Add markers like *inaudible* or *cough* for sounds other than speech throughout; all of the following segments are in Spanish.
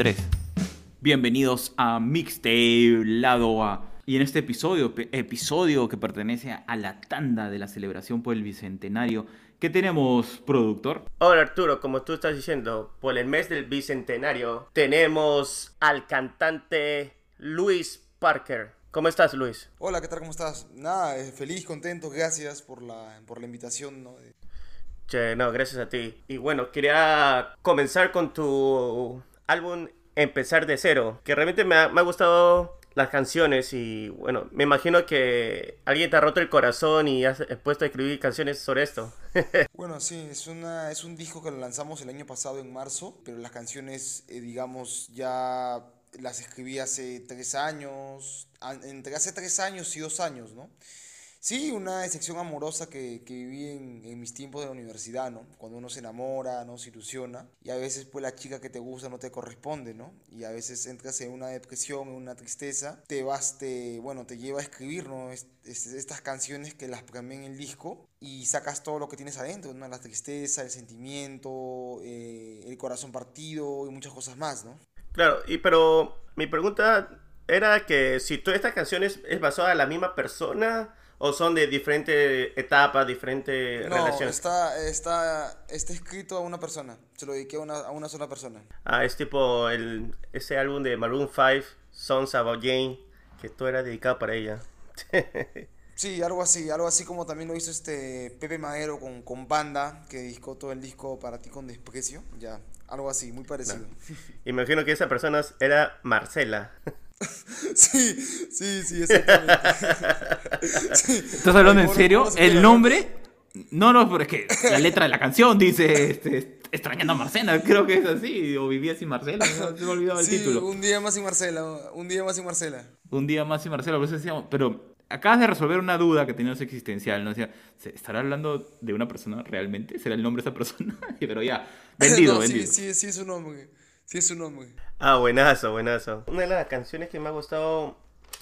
3. Bienvenidos a Mixtape Lado A. Y en este episodio, episodio que pertenece a la tanda de la celebración por el Bicentenario, ¿qué tenemos, productor? Hola Arturo, como tú estás diciendo, por el mes del bicentenario tenemos al cantante Luis Parker. ¿Cómo estás, Luis? Hola, ¿qué tal? ¿Cómo estás? Nada, eh, feliz, contento, gracias por la, por la invitación, ¿no? Che, no, gracias a ti. Y bueno, quería comenzar con tu álbum Empezar de Cero, que realmente me ha, me ha gustado las canciones y bueno, me imagino que alguien te ha roto el corazón y has puesto a escribir canciones sobre esto. *laughs* Bueno, sí, es, una, es un disco que lo lanzamos el año pasado en marzo, pero las canciones, eh, digamos, ya las escribí hace tres años, entre hace tres años y dos años, ¿no? Sí, una decepción amorosa que, que viví en, en mis tiempos de la universidad, ¿no? Cuando uno se enamora, no se ilusiona, y a veces pues la chica que te gusta no te corresponde, ¿no? Y a veces entras en una depresión, en una tristeza, te vas, te, bueno, te lleva a escribir, ¿no? Es- es- estas canciones que las programé en el disco y sacas todo lo que tienes adentro, ¿no? La tristeza, el sentimiento, eh, el corazón partido y muchas cosas más, ¿no? Claro, y pero mi pregunta era que si todas estas canciones es basada en la misma persona o son de diferentes etapas, diferentes No, relaciones. está, está, está escrito a una persona, se lo dediqué a una, a una sola persona. Ah, es tipo el, ese álbum de Maroon 5, Songs About Jane, que todo era dedicado para ella. *laughs* Sí, algo así, algo así como también lo hizo este Pepe Madero con, con Banda, que dedicó todo el disco para ti con desprecio, ya, algo así, muy parecido. Imagino que esa persona era Marcela. *laughs* *laughs* Sí, sí, sí, exactamente. *laughs* Sí. ¿Estás hablando en serio? ¿El nombre? No, no, pero es que la letra de la canción dice este, extrañando a Marcela, creo que es así, o vivía sin Marcela, no, se me ha olvidado el Sí, título. un día más sin Marcela, un día más sin Marcela. Un día más sin Marcela, por eso decíamos, pero acabas de resolver una duda que teníamos existencial, ¿no? Decía, ¿se ¿estará hablando de una persona realmente? ¿Será el nombre de esa persona? *laughs* pero ya, vendido, No, sí, vendido. Sí, sí, es su nombre, sí es su nombre. Ah, buenazo, buenazo. Una de las canciones que me ha gustado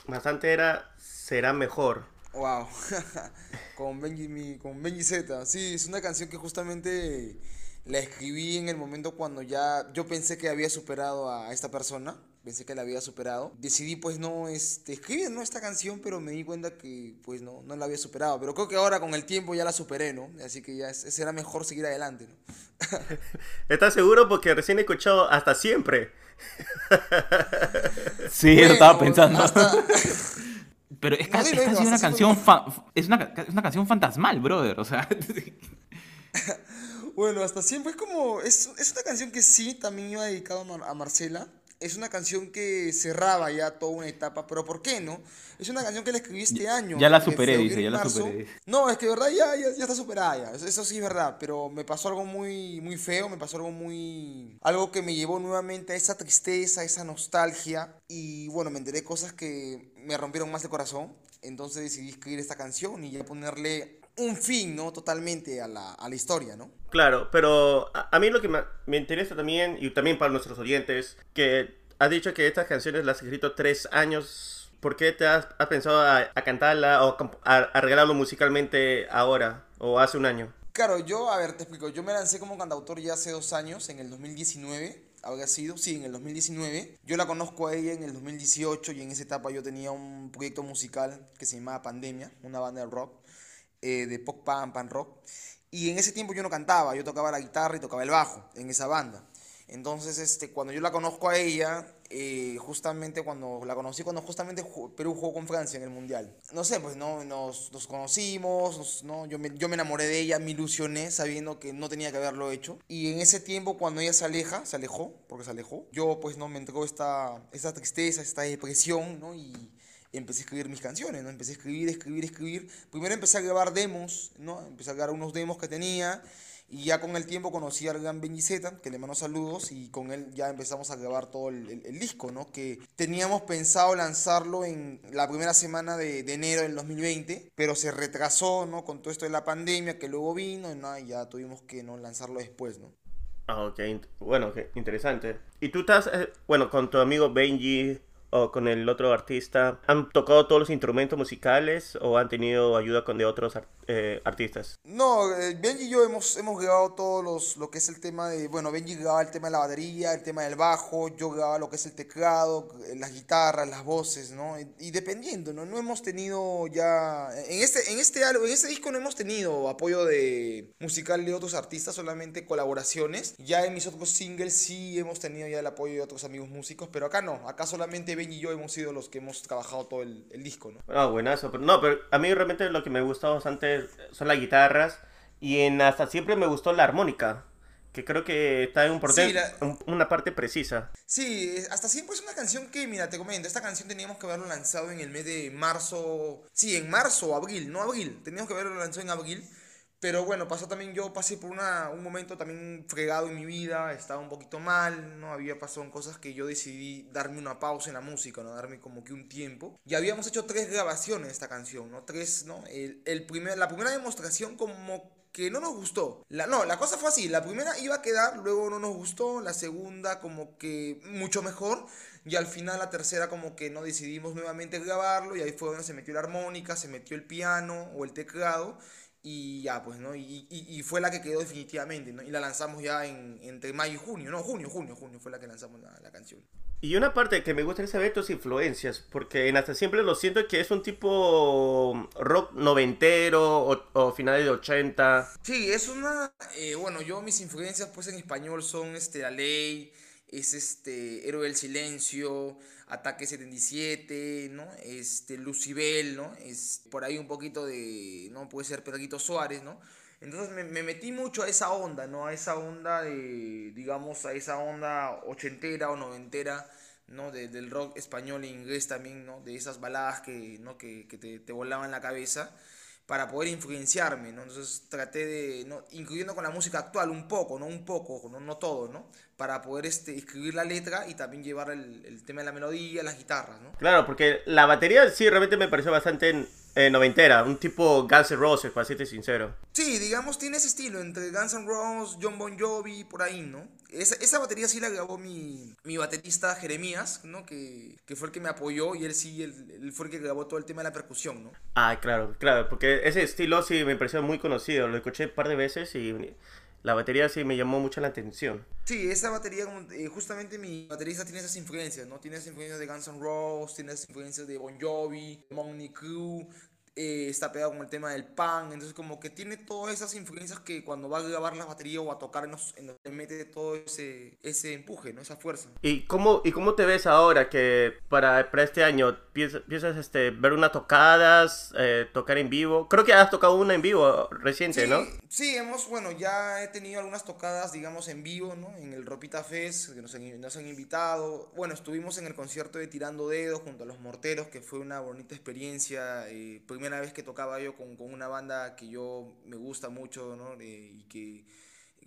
bastante era Será Mejor. Wow, *laughs* con Benji, con Benji Z. Sí, es una canción que justamente la escribí en el momento cuando ya yo pensé que había superado a esta persona, pensé que la había superado. Decidí pues no este, escribir ¿no? esta canción, pero me di cuenta que pues no, no la había superado. Pero creo que ahora con el tiempo ya la superé, ¿no? Así que ya será mejor seguir adelante, ¿no? *laughs* ¿Estás seguro? Porque recién he escuchado Hasta Siempre. *laughs* Sí, eso Bueno, estaba pensando. hasta- *laughs* Pero es, ca- No, es dilo, casi una canción fa- es una, es una canción fantasmal, brother. O sea, Bueno, hasta siempre es como. Es, es una canción que sí también iba dedicado a, Mar- a Marcela. Es una canción que cerraba ya toda una etapa, pero ¿por qué no? Es una canción que la escribí este año. ya la superé, dice, ya la superé. No, es que de verdad ya, ya, ya está superada ya. Eso sí es verdad, pero me pasó algo muy, muy feo, me pasó algo muy. Algo que me llevó nuevamente a esa tristeza, a esa nostalgia. Y bueno, me enteré cosas que me rompieron más el corazón. Entonces decidí escribir esta canción y ya ponerle un fin, ¿no? Totalmente a la, a la historia, ¿no? Claro, pero a, a mí lo que me, me interesa también, y también para nuestros oyentes, que has dicho que estas canciones las has escrito tres años. ¿Por qué te has, has pensado a, a cantarla o a, a regalarlo musicalmente ahora o hace un año? Claro, yo, a ver, te explico. Yo me lancé como cantautor ya hace dos años, en el 2019. Habría sido, sí, en el 2019. Yo la conozco a ella en el 2018 y en esa etapa yo tenía un proyecto musical que se llamaba Pandemia, una banda de rock, eh, de pop pan, pan rock. Y en ese tiempo yo no cantaba, yo tocaba la guitarra y tocaba el bajo en esa banda. Entonces, este, cuando yo la conozco a ella, eh, justamente cuando la conocí, cuando justamente ju- Perú jugó con Francia en el Mundial. No sé, pues no, nos, nos conocimos, no, yo, me, yo me enamoré de ella, me ilusioné sabiendo que no tenía que haberlo hecho. Y en ese tiempo, cuando ella se aleja, se alejó, porque se alejó, yo pues no me entró esta, esta tristeza, esta depresión, ¿no? Empecé a escribir mis canciones, ¿no? Empecé a escribir, escribir, escribir. Primero empecé a grabar demos, ¿no? Empecé a grabar unos demos que tenía. Y ya con el tiempo conocí al gran Benji Z, que le mando saludos, y con él ya empezamos a grabar todo el, el- el disco, ¿no? Que teníamos pensado lanzarlo en la primera semana de, de enero del 2020, pero se retrasó, ¿no? Con todo esto de la pandemia que luego vino, y nada, ya tuvimos que ¿no? lanzarlo después, ¿no? Ah, ok, bueno, qué interesante. ¿Y tú estás, eh, bueno, con tu amigo Benji o con el otro artista, ¿han tocado todos los instrumentos musicales o han tenido ayuda con de otros eh, artistas? No, eh, Benji y yo hemos, hemos grabado todos los, lo que es el tema de, bueno, Benji grababa el tema de la batería, el tema del bajo, yo grababa lo que es el teclado, eh, las guitarras, las voces, ¿no? Y, dependiendo, ¿no? No hemos tenido ya, en este, en este en este disco no hemos tenido apoyo de musical de otros artistas, solamente colaboraciones. Ya en mis otros singles sí hemos tenido ya el apoyo de otros amigos músicos, pero acá no, acá solamente Ben y yo hemos sido los que hemos trabajado todo el, el disco, ¿no? Ah, buenazo. Pero, no, pero a mí realmente lo que me gusta bastante son las guitarras y en hasta siempre me gustó la armónica. Que creo que está en un una parte precisa. Sí, hasta siempre es una canción que, mira, te comento, esta canción teníamos que haberlo lanzado en el mes de marzo. Sí, en marzo o abril, no abril. Teníamos que haberlo lanzado en abril pero bueno, pasó también, yo pasé por una, un momento también fregado en mi vida, estaba un poquito mal, ¿no? Había pasado cosas que yo decidí darme una pausa en la música, ¿no? Darme como que un tiempo. Y habíamos hecho tres grabaciones de esta canción, ¿no? Tres, ¿no? El, el primer, la primera demostración como que no nos gustó. La, no, la cosa fue así, la primera iba a quedar, luego no nos gustó, la segunda como que mucho mejor, y al final la tercera como que no decidimos nuevamente grabarlo, y ahí fue donde se metió la armónica, se metió el piano o el teclado, y ya, pues, ¿no? Y, y, fue la que quedó definitivamente, ¿no? Y la lanzamos ya en, entre mayo y junio, no, junio, junio, junio fue la que lanzamos la, la canción. Y una parte que me gusta de ese evento es influencias, porque en hasta siempre lo siento que es un tipo rock noventero o, o finales de 80. Sí, es una, eh, bueno, yo mis influencias pues en español son este, La Ley, es este, Héroe del Silencio, Ataque 77, ¿no? Este, Lucibel, ¿no? Es por ahí un poquito de, ¿no? Puede ser Pedrito Suárez, ¿no? Entonces me, me, metí mucho a esa onda, ¿no? A esa onda de, digamos, a esa onda ochentera o noventera, ¿no? De, del rock español e inglés también, ¿no? De esas baladas que, ¿no? que, que te, te volaban la cabeza para poder influenciarme, ¿no? Entonces traté de, ¿no? incluyendo con la música actual un poco, no un poco, no, no todo, ¿no? Para poder este, escribir la letra y también llevar el, tema de la melodía, las guitarras, ¿no? Claro, porque la batería sí realmente me pareció bastante eh, noventera, un tipo Guns N' Roses, para serte sincero. Sí, digamos, tiene ese estilo, entre Guns N' Roses, John Bon Jovi, por ahí, ¿no? Esa, esa batería sí la grabó mi, mi baterista Jeremías, ¿no? Que, que, fue el que me apoyó y él sí, él, fue el que grabó todo el tema de la percusión, ¿no? Ah, claro, claro, porque ese estilo sí me pareció muy conocido, lo escuché un par de veces y la batería sí me llamó mucho la atención. Sí, esa batería, eh, justamente mi baterista tiene esas influencias, ¿no? Tiene esas influencias de Guns N' Roses, tiene esas influencias de Bon Jovi, Money Crew, eh, está pegado con el tema del pan, entonces como que tiene todas esas influencias que cuando va a grabar la batería o a tocar nos, mete todo ese, ese empuje, ¿no? esa fuerza. ¿Y cómo, ¿Y cómo te ves ahora que para, para este año piensas, este, ver unas tocadas, eh, tocar en vivo? Creo que has tocado una en vivo reciente, ¿no? Sí, hemos, bueno, ya he tenido algunas tocadas, digamos, en vivo, ¿no? En el Ropita Fest, que nos han, nos han invitado. Bueno, estuvimos en el concierto de Tirando Dedos junto a los Morteros, que fue una bonita experiencia. Eh, primera vez que tocaba yo con, con, una banda que yo me gusta mucho, ¿no? y que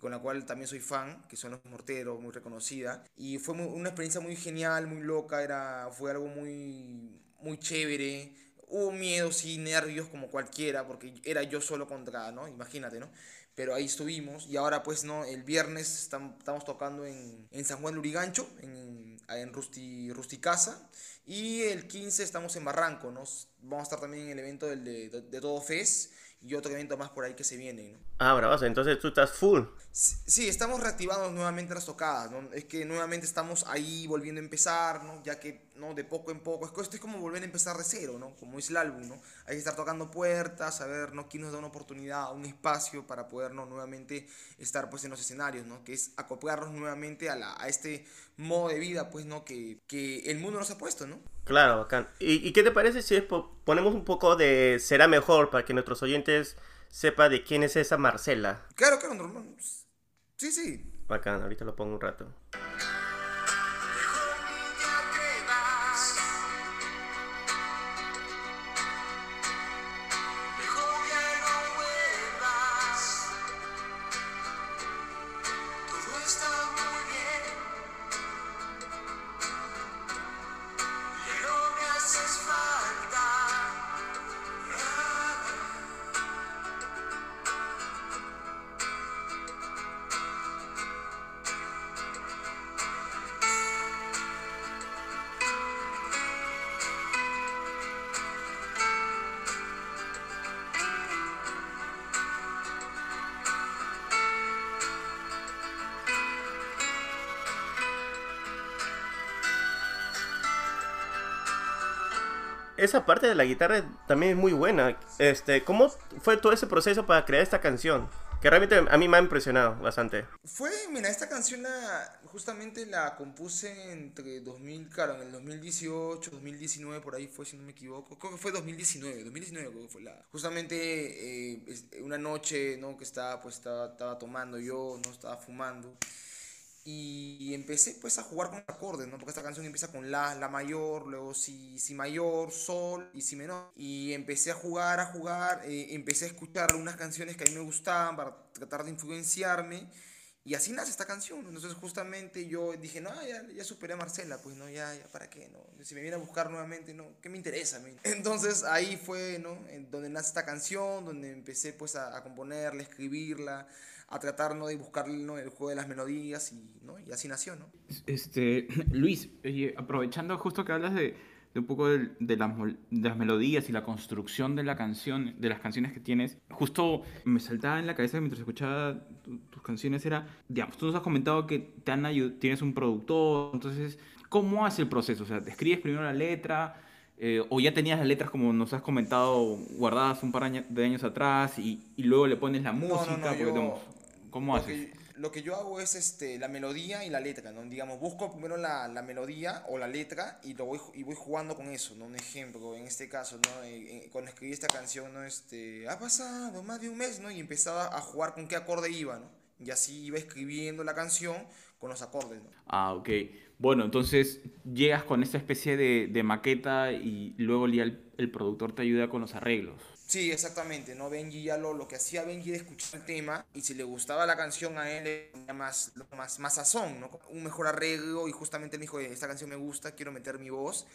con la cual también soy fan, que son los Morteros, muy reconocida. Y fue una experiencia muy genial, muy loca, era, fue algo muy, muy chévere. Hubo miedo, sí, nervios como cualquiera, porque era yo solo contra, ¿no? Imagínate, ¿no? Pero ahí estuvimos y ahora pues, ¿no? El viernes estamos tocando en, en San Juan de Urigancho, en, en Rusti, Rusticasa. Y el 15 estamos en Barranco, ¿no? Vamos a estar también en el evento del, de, de, Todo Fest y otro evento más por ahí que se viene, ¿no? Ah, bravo, entonces tú estás full. Sí, estamos reactivando nuevamente las tocadas, ¿no? Es que nuevamente estamos ahí volviendo a empezar, ¿no? Ya que, ¿no? De poco en poco, esto es como volver a empezar de cero, ¿no? Como es el álbum, ¿no? Hay que estar tocando puertas, a ver, ¿no? Quién nos da una oportunidad, un espacio para poder, ¿no? Nuevamente estar, pues, en los escenarios, ¿no? Que es acoplarnos nuevamente a, la, a este modo de vida, pues, ¿no? Que, que el mundo nos ha puesto, ¿no? Claro, bacán. ¿Y, ¿Y qué te parece si ponemos un poco de Será Mejor para que nuestros oyentes sepa de quién es esa Marcela? Claro, claro, normal. Sí, sí. Bacán, ahorita lo pongo un rato. Esa parte de la guitarra también es muy buena. Este, ¿Cómo fue todo ese proceso para crear esta canción? Que realmente a mí me ha impresionado bastante. Fue, mira, esta canción la, justamente la compuse entre 2000, claro, en el 2018, 2019, por ahí fue, si no me equivoco. Creo que fue 2019, 2019 creo que fue la... Justamente eh, una noche, ¿no? Que estaba, pues, estaba, estaba tomando yo, ¿no? Estaba fumando. Y empecé pues a jugar con acordes, ¿no? Porque esta canción empieza con la, la mayor, luego si, si mayor, sol y si menor. Y empecé a jugar, a jugar, eh, empecé a escuchar algunas canciones que a mí me gustaban para tratar de influenciarme. Y así nace esta canción. Entonces justamente yo dije, no, ya, ya superé a Marcela, pues no, ya, ya, ¿para qué? No? Si me viene a buscar nuevamente, no, ¿qué me interesa? *laughs* Entonces ahí fue, ¿no? En donde nace esta canción, donde empecé pues a, componerla, a escribirla a tratar ¿no? de buscar ¿no? el juego de las melodías y, ¿no? y así nació, ¿no? Este, *clears throat* Luis, aprovechando justo que hablas de, de un poco de, de, las, de, las, melodías y la construcción de la canción, de las canciones que tienes, justo me saltaba en la cabeza mientras escuchaba tus canciones era, digamos, tú nos has comentado que te han tienes un productor, entonces, ¿cómo hace el proceso? O sea, ¿te escribes primero la letra? Eh, o ya tenías las letras, como nos has comentado, guardadas un par de años atrás y, y luego le pones la música. No, no, no, yo, ¿Cómo haces? Lo que yo hago es este, la melodía y la letra, ¿no? Digamos, busco primero la, la melodía o la letra y, lo voy, y voy jugando con eso, ¿no? Un ejemplo, en este caso, ¿no? Eh, eh, cuando escribí esta canción, ¿no? Este, ha pasado más de un mes, ¿no? Y empezaba a jugar con qué acorde iba, ¿no? Y así iba escribiendo la canción con los acordes, ¿no? Ah, ok. Bueno, entonces llegas con esta especie de, de maqueta y luego el, el productor te ayuda con los arreglos. Sí, exactamente, ¿no? Benji ya lo, lo que hacía Benji era escuchar el tema y si le gustaba la canción a él le ponía más, más, más sazón, ¿no? Un mejor arreglo y justamente me dijo, esta canción me gusta, quiero meter mi voz.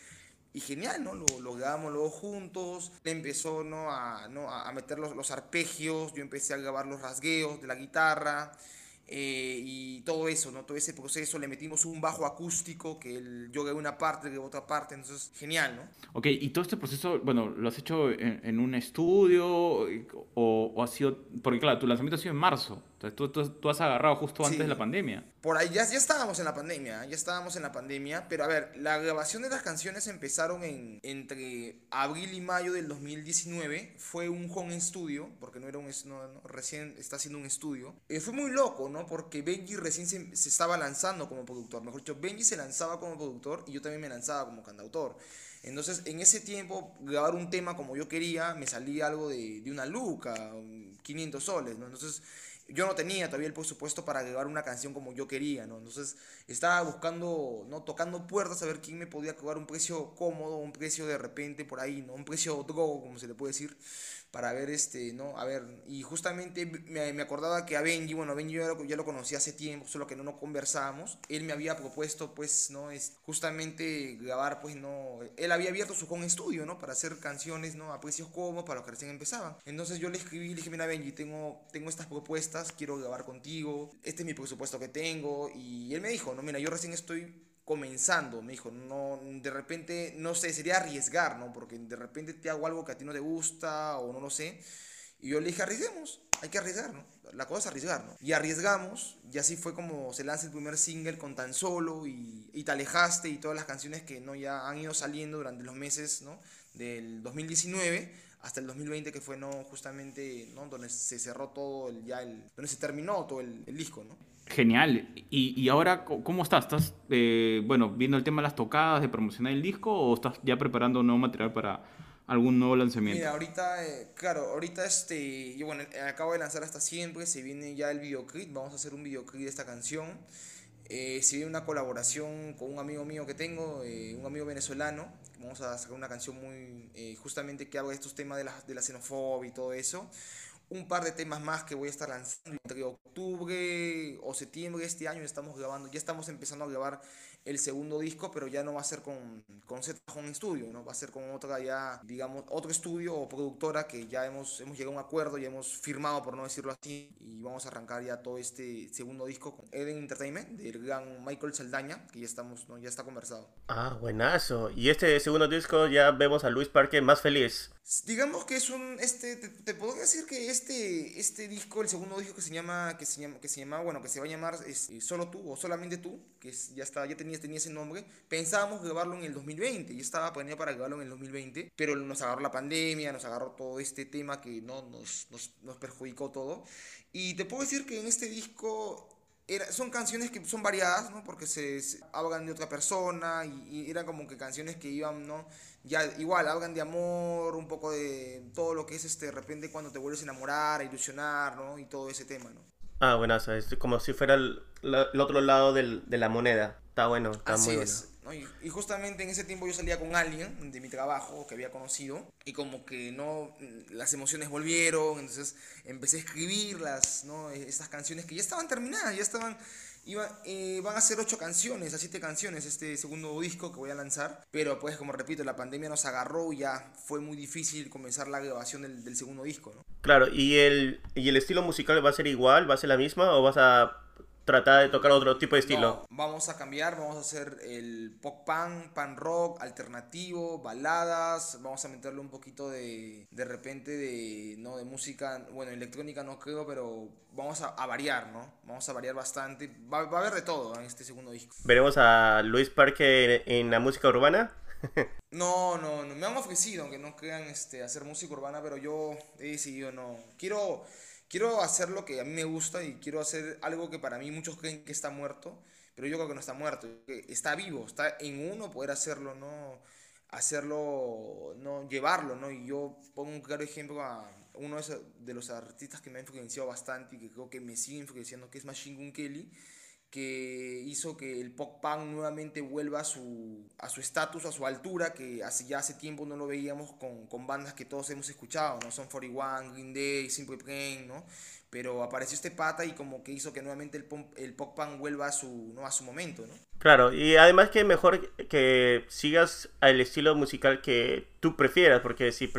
Y genial, ¿no? Lo, lo grabamos luego juntos, le empezó, ¿no? A, ¿no? a meter los, los arpegios, yo empecé a grabar los rasgueos de la guitarra, eh, y todo eso, ¿no? Todo ese proceso, le metimos un bajo acústico, que el, yo grabé una parte, de otra parte, entonces genial, ¿no? Ok, y todo este proceso, bueno, ¿lo has hecho en, un estudio o, ha sido, porque claro, tu lanzamiento ha sido en marzo, entonces tú, tú, tú has agarrado justo antes sí. de la pandemia. Por ahí ya, ya estábamos en la pandemia, ya estábamos en la pandemia, pero a ver, la grabación de las canciones empezaron en, entre abril y mayo del 2019, fue un home studio, porque no era un, no, no, recién está haciendo un estudio, eh, fue muy loco, ¿no? Porque Benji recién se, se, estaba lanzando como productor. Mejor dicho, Benji se lanzaba como productor y yo también me lanzaba como cantautor. Entonces, en ese tiempo, grabar un tema como yo quería, me salía algo de, de una luca, 500 soles, ¿no? Entonces, yo no tenía todavía el presupuesto para grabar una canción como yo quería, ¿no? Entonces estaba buscando, ¿no? Tocando puertas a ver quién me podía cobrar un precio cómodo, un precio de repente por ahí, ¿no? Un precio drogo, como se le puede decir, para ver este, ¿no? A ver, y justamente me, me acordaba que a Benji, bueno, Benji yo lo, ya lo conocí hace tiempo, solo que no, no conversábamos, él me había propuesto, pues, ¿no? Es justamente grabar, pues, ¿no? Él había abierto su home studio, ¿no? Para hacer canciones, ¿no? A precios cómodos para los que recién empezaban. Entonces yo le escribí, le dije, mira, Benji, tengo, tengo estas propuestas, quiero grabar contigo, este es mi presupuesto que tengo, y él me dijo, no, mira, yo recién estoy comenzando, me dijo, no, de repente, no sé, sería arriesgar, ¿no? Porque de repente te hago algo que a ti no te gusta o no lo sé. Y yo le dije, arriesguemos, hay que arriesgar, ¿no? La cosa es arriesgar, ¿no? Y arriesgamos, y así fue como se lanza el primer single con Tan Solo y, y Te Alejaste y todas las canciones que no ya han ido saliendo durante los meses, ¿no? Del 2019 hasta el 2020 que fue no justamente no donde se cerró todo el ya el donde se terminó todo el, el disco no Genial. ¿Y, y ahora cómo estás? ¿Estás, eh, bueno, viendo el tema de las tocadas, de promocionar el disco o estás ya preparando nuevo material para algún nuevo lanzamiento? Mira, ahorita, eh, claro, ahorita este, yo bueno, acabo de lanzar hasta siempre, se viene ya el videoclip, vamos a hacer un videoclip de esta canción. Eh, se viene una colaboración con un amigo mío que tengo, eh, un amigo venezolano. Vamos a sacar una canción muy, eh, justamente que habla de estos temas de la, de la xenofobia y todo eso un par de temas más que voy a estar lanzando entre octubre o septiembre de este año estamos grabando ya estamos empezando a grabar el segundo disco pero ya no va a ser con con Z Home Studio no va a ser con otra ya digamos otro estudio o productora que ya hemos hemos llegado a un acuerdo ya hemos firmado por no decirlo así y vamos a arrancar ya todo este segundo disco con Eden Entertainment del gran Michael Saldaña que ya estamos no ya está conversado. Ah buenazo. Y este segundo disco ya vemos a Luis Parque más feliz. Digamos que es un, este, te, te podría decir que este, este disco, el segundo disco que se llama, que se llama, que se llama, bueno, que se va a llamar es, eh, Solo tú o Solamente tú, que es, ya está, ya tenía, tenía ese nombre, pensábamos grabarlo en el 2020, y estaba planeado para grabarlo en el 2020, pero nos agarró la pandemia, nos agarró todo este tema que no nos, nos, nos perjudicó todo, y te puedo decir que en este disco son canciones que son variadas, ¿no? Porque se, hablan de otra persona y, y, eran como que canciones que iban, ¿no? Ya igual, hablan de amor, un poco de todo lo que es este, de repente cuando te vuelves a enamorar, a ilusionar, ¿no? Y todo ese tema, ¿no? Ah, bueno, es como si fuera el, el otro lado del, de la moneda. Está bueno, está Así muy es. Y, justamente en ese tiempo yo salía con alguien de mi trabajo que había conocido y como que no, las emociones volvieron, entonces empecé a escribirlas, ¿no? Estas canciones que ya estaban terminadas, ya estaban, iba, eh, van a ser ocho canciones, a siete canciones este segundo disco que voy a lanzar, pero pues como repito, la pandemia nos agarró y ya fue muy difícil comenzar la grabación del, del segundo disco, ¿no? Claro, ¿y el, ¿y el estilo musical va a ser igual? ¿Va a ser la misma o vas a tratar de tocar otro tipo de estilo. No, vamos a cambiar, vamos a hacer el pop punk, pan rock, alternativo, baladas, vamos a meterle un poquito de, de repente de, no, de música, bueno, electrónica no creo, pero vamos a, a variar, ¿no? Vamos a variar bastante, va, va, a haber de todo en este segundo disco. ¿Veremos a Luis Parque en, en la música urbana? *laughs* no, no, no, me han ofrecido, aunque no crean este, hacer música urbana, pero yo he decidido no, quiero quiero hacer lo que a mí me gusta y quiero hacer algo que para mí muchos creen que está muerto, pero yo creo que no está muerto, que está vivo, está en uno poder hacerlo, ¿no? Hacerlo, ¿no? Llevarlo, ¿no? Y yo pongo un claro ejemplo a uno de los artistas que me ha influenciado bastante y que creo que me sigue influenciando, que es Machine Gun Kelly que hizo que el pop punk nuevamente vuelva a su a su estatus, a su altura, que hace, ya hace tiempo no lo veíamos con, con, bandas que todos hemos escuchado, ¿no? Son 41, Green Day, Simple Plan, ¿no? Pero apareció este pata y como que hizo que nuevamente el pop, el pop punk vuelva a su, ¿no? a su momento, ¿no? Claro, y además que mejor que sigas el estilo musical que tú prefieras, porque si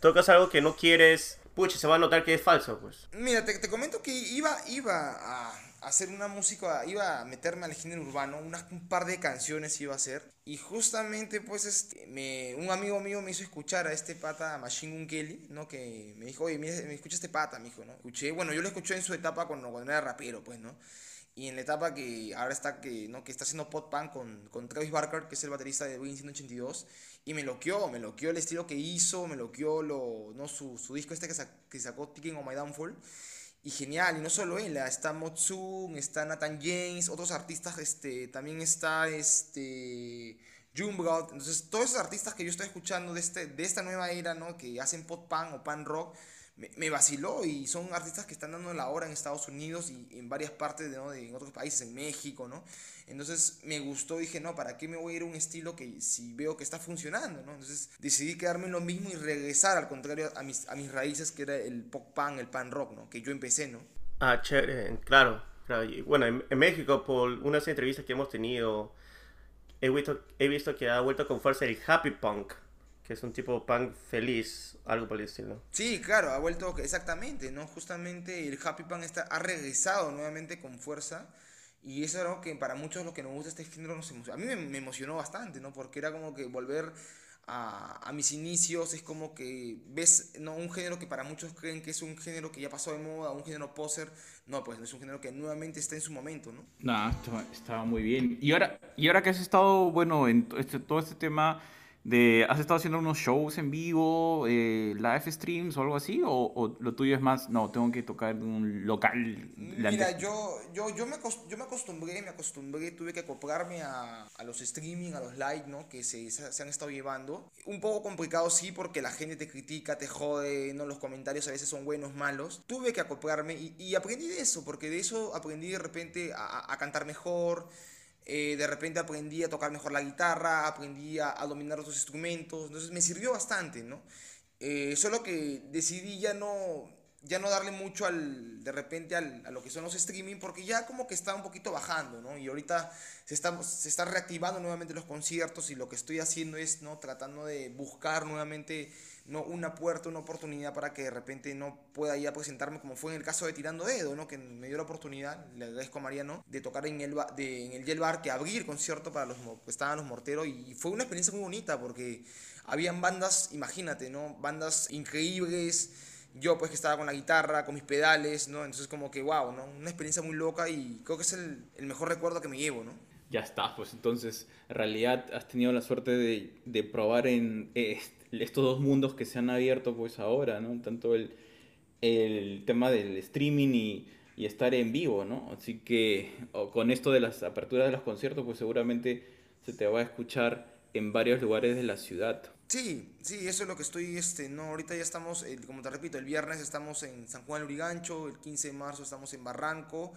tocas algo que no quieres, pucha, se va a notar que es falso, pues. Mira, te, te comento que iba, iba a hacer una música, iba a meterme al género urbano, un par de canciones iba a hacer. Y justamente, pues, este, me, un amigo mío me hizo escuchar a este pata, Machine Gun Kelly, ¿no? Que me dijo, oye, me, escucha este pata, me dijo, ¿no? Escuché, bueno, yo lo escuché en su etapa cuando, cuando era rapero, pues, ¿no? Y en la etapa que ahora está, que, ¿no? que está haciendo pop punk con, con Travis Barker, que es el baterista de Win 182, y me loqueó, me loqueó el estilo que hizo, me loqueó lo, ¿no? su, su disco este que, que sacó, Ticking on My Downfall y genial, y no solo él, está Motsun, está Nathan James, otros artistas, este, también está este entonces todos esos artistas que yo estoy escuchando de, este, de esta nueva era, ¿no? que hacen pop punk o pan rock, me, vaciló y son artistas que están dando la hora en Estados Unidos y en varias partes de, ¿no? de otros países, en México, ¿no? Entonces me gustó, dije, no, ¿para qué me voy a ir a un estilo que si veo que está funcionando, ¿no? Entonces decidí quedarme en lo mismo y regresar al contrario a mis, a mis raíces, que era el pop punk, el pan rock, ¿no? Que yo empecé, ¿no? Ah, chévere, claro. claro. Bueno, en, en, México, por unas entrevistas que hemos tenido, he visto, he visto que ha vuelto con fuerza el happy punk que es un tipo punk feliz, algo por el estilo. Sí, claro, ha vuelto exactamente, ¿no? Justamente el happy punk está, ha regresado nuevamente con fuerza y eso es algo que para muchos los que nos gusta este género nos emociona. A mí me, me, emocionó bastante, ¿no? Porque era como que volver a, a, mis inicios es como que ves ¿no? un género que para muchos creen que es un género que ya pasó de moda, un género poser. No, pues es un género que nuevamente está en su momento, ¿no? No, estaba, estaba muy bien. Y ahora, y ahora que has estado, bueno, en este, todo este tema de, ¿Has estado haciendo unos shows en vivo, eh, live streams o algo así? O, ¿O, lo tuyo es más, no, tengo que tocar en un local? Mira, yo, yo, yo, me, yo me acostumbré, me acostumbré, tuve que acoplarme a, a los streaming, a los live, ¿no? Que se, se, han estado llevando. Un poco complicado, sí, porque la gente te critica, te jode, ¿no? Los comentarios a veces son buenos, malos. Tuve que acoplarme y, y aprendí de eso, porque de eso aprendí de repente a, a cantar mejor eh, de repente aprendí a tocar mejor la guitarra, aprendí a, dominar otros instrumentos, entonces me sirvió bastante, ¿no? Eh, solo que decidí ya no, ya no darle mucho al, de repente al, a lo que son los streaming, porque ya como que está un poquito bajando, ¿no? Y ahorita se está, se está reactivando nuevamente los conciertos y lo que estoy haciendo es, ¿no? Tratando de buscar nuevamente, ¿no? Una puerta, una oportunidad para que de repente no pueda ya presentarme, como fue en el caso de Tirando Dedo, ¿no? Que me dio la oportunidad, le agradezco a Mariano, de tocar en el, de, en el Bar, que abrir concierto para los que estaban los morteros y fue una experiencia muy bonita porque habían bandas, imagínate, ¿no? Bandas increíbles yo pues que estaba con la guitarra, con mis pedales, ¿no? Entonces como que, wow, ¿no? Una experiencia muy loca y creo que es el, el mejor recuerdo que me llevo, ¿no? Ya está, pues entonces en realidad has tenido la suerte de, de probar en estos dos mundos que se han abierto pues ahora, ¿no? Tanto el, el tema del streaming y, y, estar en vivo, ¿no? Así que con esto de las aperturas de los conciertos pues seguramente se te va a escuchar en varios lugares de la ciudad. Sí, sí, eso es lo que estoy, este, no, ahorita ya estamos, como te repito, el viernes estamos en San Juan del Urigancho, el 15 de marzo estamos en Barranco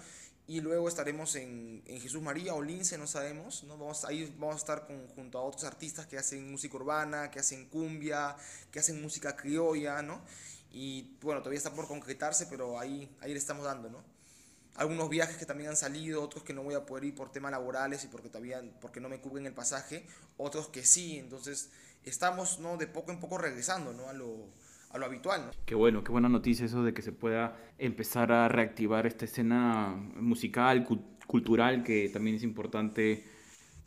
y luego estaremos en, en Jesús María o Lince, no sabemos, ¿no? Vamos, ahí vamos a estar junto a otros artistas que hacen música urbana, que hacen cumbia, que hacen música criolla, ¿no? Y bueno, todavía está por concretarse, pero ahí, ahí le estamos dando, ¿no? Algunos viajes que también han salido, otros que no voy a poder ir por temas laborales y porque todavía, porque no me cubren el pasaje, otros que sí, entonces estamos ¿no? de poco en poco regresando ¿no? a, lo, a lo habitual. ¿no? Qué bueno, qué buena noticia eso de que se pueda empezar a reactivar esta escena musical, cultural, que también es importante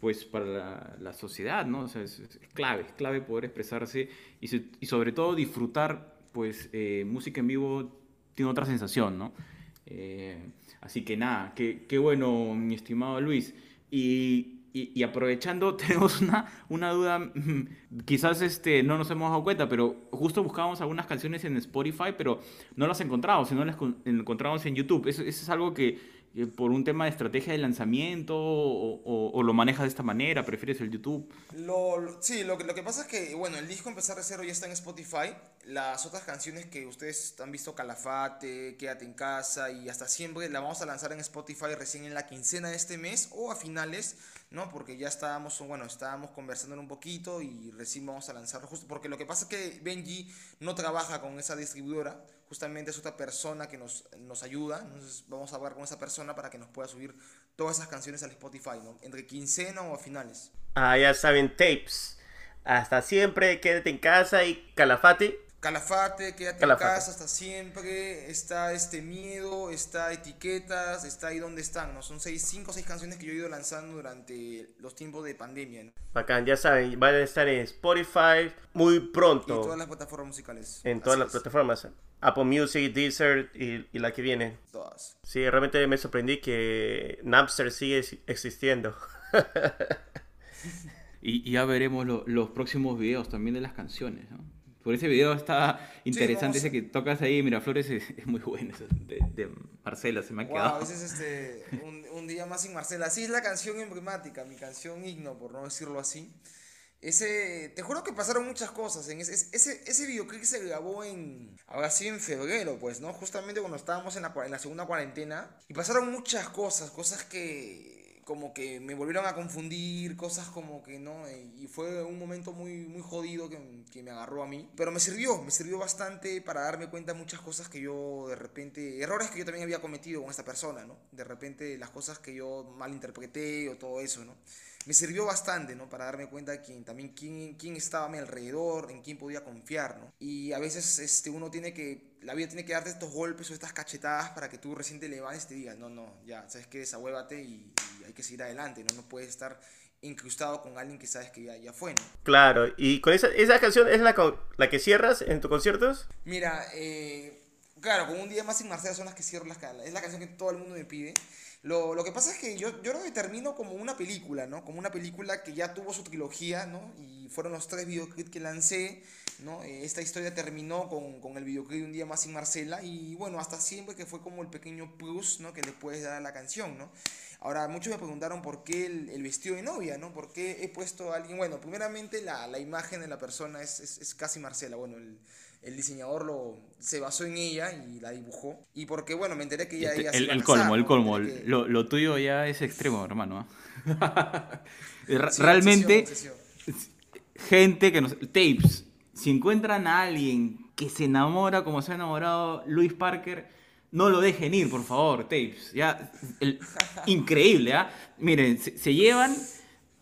pues para la, la sociedad, ¿no? O sea, es, es, clave, es clave poder expresarse y, se, y sobre todo disfrutar, pues, eh, música en vivo tiene otra sensación, ¿no? Eh, así que nada, qué, qué bueno, mi estimado Luis. Y y, aprovechando, *laughs* tenemos una, una duda, quizás este, no nos hemos dado cuenta, pero justo buscábamos algunas canciones en Spotify, pero no las encontramos, sino las encontramos en YouTube. Eso, es algo que, por un tema de estrategia de lanzamiento o, lo manejas de esta manera, prefieres el YouTube. Lo, sí, lo lo que pasa es que, bueno, el disco Empezar de Cero ya está en Spotify. Las otras canciones que ustedes han visto, Calafate, Quédate en casa y hasta siempre, la vamos a lanzar en Spotify recién en la quincena de este mes o a finales ¿no? Porque ya estábamos, bueno, estábamos conversando un poquito y recién vamos a lanzarlo justo, porque lo que pasa es que Benji no trabaja con esa distribuidora, justamente es otra persona que nos, nos ayuda, entonces vamos a hablar con esa persona para que nos pueda subir todas esas canciones al Spotify, ¿no? Entre quincena o a finales. Ah, ya saben, tapes. Hasta siempre, quédate en casa y calafate. Calafate, quédate en casa hasta siempre, está este miedo, está etiquetas, está ahí donde están, ¿no? Son seis, cinco o seis canciones que yo he ido lanzando durante los tiempos de pandemia, ¿no? Bacán, ya saben, van a estar en Spotify muy pronto. En todas las plataformas musicales. En todas las plataformas. Apple Music, Deezer y, y, la que viene. Todas. Sí, realmente me sorprendí que Napster sigue existiendo. *laughs* y, y, ya veremos lo, los próximos videos también de las canciones, ¿no? Por ese video está interesante, sí, ese que tocas ahí, Miraflores, es, es muy bueno, de, de, Marcela, se me ha wow, quedado. Ese es este, un, un, día más sin Marcela. Sí, es la canción emblemática, mi canción himno, por no decirlo así. Ese, te juro que pasaron muchas cosas. En ese, ese, ese videoclip se grabó en, ahora sí, en febrero, pues, ¿no? Justamente cuando estábamos en la, en la segunda cuarentena. Y pasaron muchas cosas, cosas que como que me volvieron a confundir, cosas como que no, y fue un momento muy, muy jodido que, que, me agarró a mí, pero me sirvió, me sirvió bastante para darme cuenta de muchas cosas que yo de repente, errores que yo también había cometido con esta persona, ¿no? De repente las cosas que yo malinterpreté o todo eso, ¿no? Me sirvió bastante, ¿no? Para darme cuenta de quién, también quién, quién estaba a mi alrededor, en quién podía confiar, ¿no? Y a veces este, uno tiene que la vida tiene que darte estos golpes o estas cachetadas para que tú recién te levantes y te digas, no, no, ya, sabes que desahuévate y, y, hay que seguir adelante, ¿no? No puedes estar incrustado con alguien que sabes que ya, ya fue, ¿no? Claro, y con esa, esa canción es la, la que cierras en tus conciertos. Mira, eh, claro, con un día más sin Marcela son las que cierro las es la canción que todo el mundo me pide. Lo, lo, que pasa es que yo, yo lo determino como una película, ¿no? Como una película que ya tuvo su trilogía, ¿no? Y fueron los tres videoclips que lancé, ¿no? Eh, esta historia terminó con, con el videoclip Un día más sin Marcela y bueno, hasta siempre que fue como el pequeño plus, ¿no? Que le puedes dar a la canción, ¿no? Ahora, muchos me preguntaron por qué el, vestido de novia, ¿no? ¿Por qué he puesto a alguien? Bueno, primeramente la, la imagen de la persona es, es, es casi Marcela, bueno, el, el diseñador lo, se basó en ella y la dibujó. Y porque, bueno, me enteré que ella... Este, ella el, el colmo, el colmo. Que... Lo, lo, tuyo ya es extremo, hermano. *laughs* sí, Realmente, obsesión, obsesión. gente que nos... Tapes, si encuentran a alguien que se enamora como se ha enamorado Luis Parker, no lo dejen ir, por favor, tapes. Ya, *laughs* increíble, ¿ah? Miren, se, llevan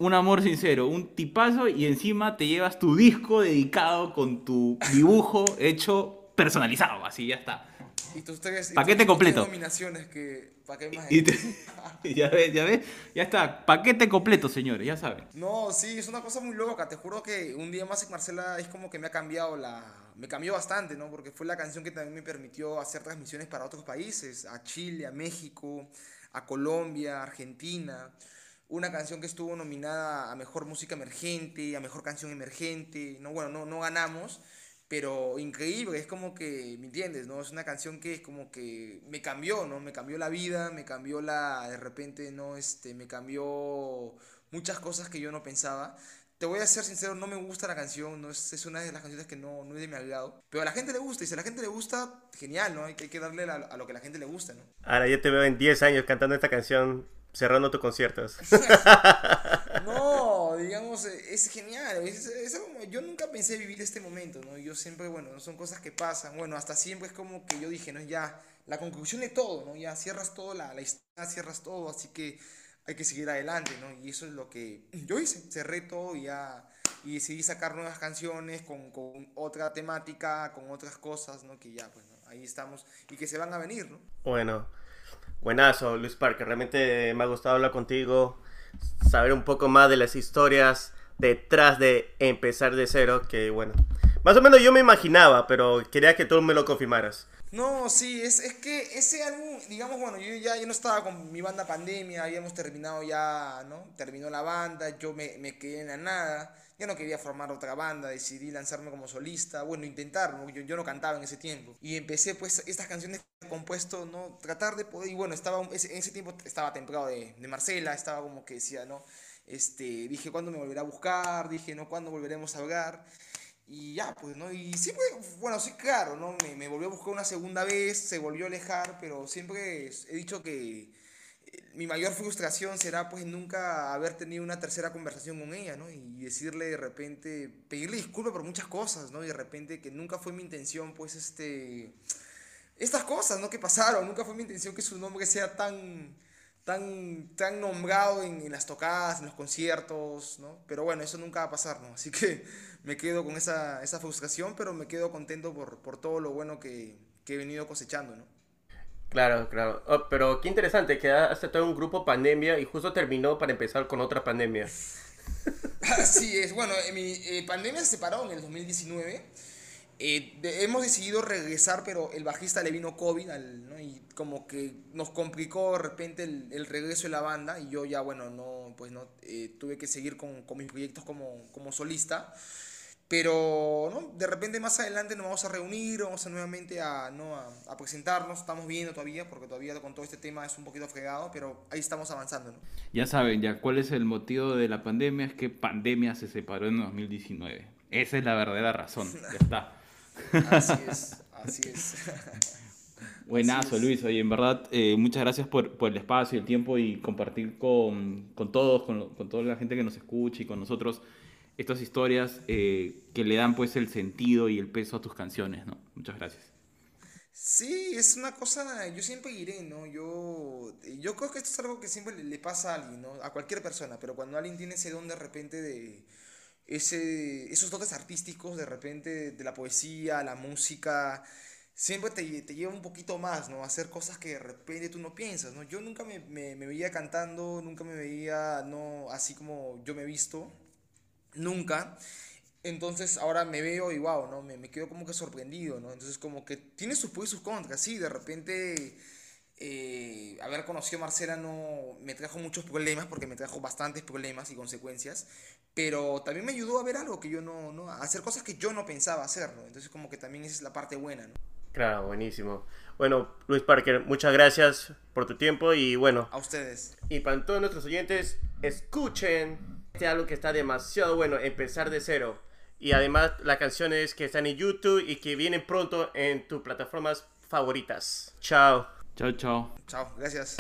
un amor sincero, un tipazo y encima te llevas tu disco dedicado con tu dibujo hecho personalizado, así ya está. Y tus tres, Paquete completo. nominaciones que y *laughs* ya ves, ya ves, ya está, paquete completo, señores, ya saben. No, sí, es una cosa muy loca, te juro que un día más en Marcela es como que me ha cambiado la... Me cambió bastante, ¿no? Porque fue la canción que también me permitió hacer transmisiones para otros países, a Chile, a México, a Colombia, Argentina. Una canción que estuvo nominada a Mejor Música Emergente, a Mejor Canción Emergente. No, bueno, no, no ganamos, pero increíble, es como que, ¿me entiendes? ¿no? Es una canción que es como que me cambió, ¿no? Me cambió la vida, me cambió la, de repente, ¿no? Este, me cambió muchas cosas que yo no pensaba. Te voy a ser sincero, no me gusta la canción, no es, es una de las canciones que no, no es de mi agrado, pero a la gente le gusta, y si a la gente le gusta, genial, ¿no? Hay hay que darle a, a lo que a la gente le gusta. Ahora yo te veo en 10 años cantando esta canción cerrando tus conciertos. *laughs* no, *laughs* digamos, es genial. yo nunca pensé vivir este momento, ¿no? Yo siempre, bueno, son cosas que pasan. Bueno, hasta siempre es como que yo dije, no, ya, la conclusión de todo, ¿no? Ya cierras todo, la, la historia, cierras todo, así que hay que seguir adelante, ¿no? Y eso es lo que yo hice, cerré todo y ya, y decidí sacar nuevas canciones con, con otra temática, con otras cosas, ¿no? Que ya, pues, ahí estamos y que se van a venir, ¿no? Bueno. Buenazo, Luis Parker. Realmente me ha gustado hablar contigo, saber un poco más de las historias detrás de empezar de cero, que bueno, más o menos yo me imaginaba, pero quería que tú me lo confirmaras. No, sí, es, es que ese álbum, digamos, bueno, yo ya yo no estaba con mi banda Pandemia, habíamos terminado ya, ¿no? Terminó la banda, yo me, me quedé en la nada. Yo no quería formar otra banda, decidí lanzarme como solista, bueno, intentar, yo, yo no cantaba en ese tiempo. Y empecé pues estas canciones que compuesto, ¿no? Tratar de poder, y bueno, estaba, en ese tiempo estaba templado de, de Marcela, estaba como que decía, ¿no? Este, dije, ¿cuándo me volverá a buscar? Dije, ¿no? ¿Cuándo volveremos a hablar? Y ya, pues, ¿no? Y siempre, bueno, sí, claro, ¿no? Me, me volvió a buscar una segunda vez, se volvió a alejar, pero siempre he dicho que mi mayor frustración será pues nunca haber tenido una tercera conversación con ella, ¿no? Y decirle de repente, pedirle disculpas por muchas cosas, ¿no? Y de repente que nunca fue mi intención pues este, estas cosas, ¿no? Que pasaron, nunca fue mi intención que su nombre sea tan, tan, tan nombrado en, las tocadas, en los conciertos, ¿no? Pero bueno, eso nunca va a pasar, ¿no? Así que *laughs* me quedo con esa, esa frustración, pero me quedo contento por, por todo lo bueno que, que he venido cosechando, ¿no? Claro, claro. Oh, pero qué interesante que has todo un grupo pandemia y justo terminó para empezar con otra pandemia. *laughs* Así es. Bueno, mi eh, pandemia se separó en el 2019. Eh, hemos decidido regresar, pero el bajista le vino COVID ¿no? y como que nos complicó de repente el, el, regreso de la banda y yo ya, bueno, no, pues no, eh, tuve que seguir con, con mis proyectos como, como solista. Pero ¿no? de repente más adelante nos vamos a reunir, vamos a nuevamente a, ¿no? a, presentarnos, estamos viendo todavía, porque todavía con todo este tema es un poquito fregado, pero ahí estamos avanzando. ¿no? Ya saben, ya cuál es el motivo de la pandemia, es que pandemia se separó en 2019. Esa es la verdadera razón, *laughs* ya está. así es, así es. *laughs* Buenazo, Luis. Oye, en verdad, eh, muchas gracias por, por, el espacio, el tiempo y compartir con, con todos, con, con toda la gente que nos escucha y con nosotros estas historias eh, que le dan pues el sentido y el peso a tus canciones, ¿no? Muchas gracias. Sí, es una cosa, yo siempre iré, ¿no? Yo, yo creo que esto es algo que siempre le, pasa a alguien, ¿no? A cualquier persona, pero cuando alguien tiene ese don de repente de ese, esos dotes artísticos, de repente de la poesía, la música, siempre te, te, lleva un poquito más, ¿no? A hacer cosas que de repente tú no piensas, ¿no? Yo nunca me, me, me veía cantando, nunca me veía, no, así como yo me he visto, nunca. Entonces ahora me veo y wow, ¿no? Me, me quedo como que sorprendido, ¿no? Entonces como que tiene sus pros y sus contras, sí, de repente eh, haber conocido a Marcela no me trajo muchos problemas, porque me trajo bastantes problemas y consecuencias, pero también me ayudó a ver algo que yo no, no a hacer cosas que yo no pensaba hacer, ¿no? Entonces como que también esa es la parte buena, ¿no? Claro, buenísimo. Bueno, Luis Parker, muchas gracias por tu tiempo y bueno. A ustedes. Y para todos nuestros oyentes, escuchen este álbum que está demasiado bueno, empezar de cero. Y además las canciones que están en YouTube y que vienen pronto en tus plataformas favoritas. Chao. Chao, chao. Chao, gracias.